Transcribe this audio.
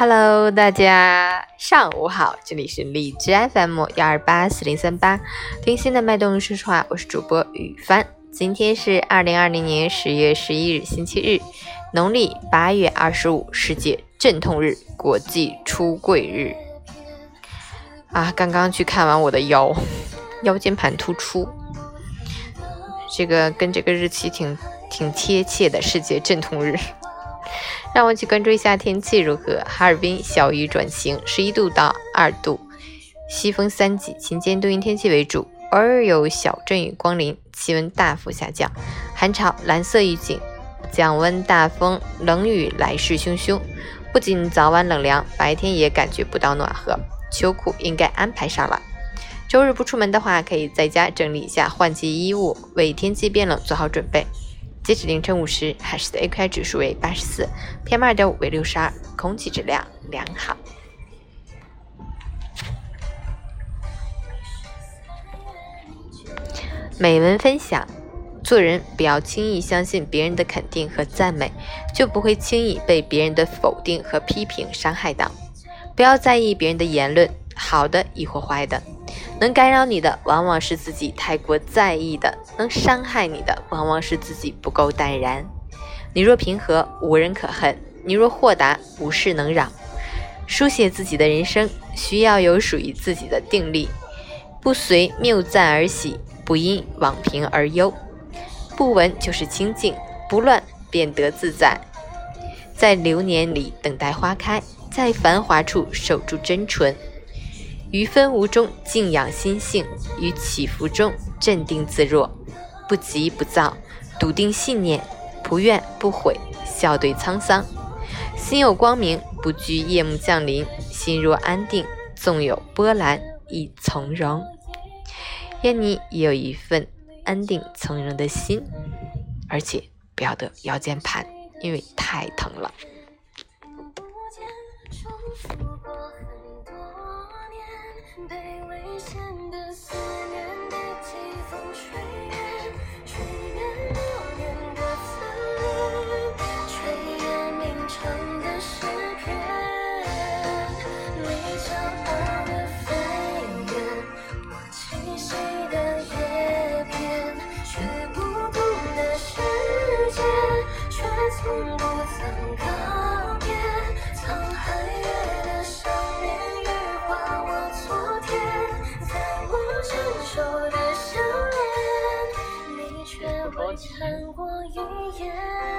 Hello，大家上午好，这里是荔枝 FM 幺二八四零三八，听心的脉动。说实话，我是主播雨帆。今天是二零二零年十月十一日，星期日，农历八月二十五，世界镇痛日，国际出柜日。啊，刚刚去看完我的腰，腰间盘突出，这个跟这个日期挺挺贴切的，世界镇痛日。让我去关注一下天气如何。哈尔滨小雨转晴，十一度到二度，西风三级，晴间多云天气为主，偶尔有小阵雨光临，气温大幅下降。寒潮蓝色预警，降温大风，冷雨来势汹汹。不仅早晚冷凉，白天也感觉不到暖和，秋裤应该安排上了。周日不出门的话，可以在家整理一下换季衣物，为天气变冷做好准备。截止凌晨五时，海市的 AQI 指数为八十四，PM 二点五为六十二，空气质量良好。美文分享：做人不要轻易相信别人的肯定和赞美，就不会轻易被别人的否定和批评伤害到。不要在意别人的言论，好的亦或坏的。能干扰你的，往往是自己太过在意的；能伤害你的，往往是自己不够淡然。你若平和，无人可恨；你若豁达，无事能扰。书写自己的人生，需要有属于自己的定力，不随谬赞而喜，不因妄评而忧。不闻就是清净，不乱便得自在。在流年里等待花开，在繁华处守住真纯。于纷无中静养心性，于起伏中镇定自若，不急不躁，笃定信念，不怨不悔，笑对沧桑。心有光明，不惧夜幕降临；心若安定，纵有波澜亦从容。愿你也有一份安定从容的心，而且不要得腰间盘，因为太疼了。北纬线看过一眼。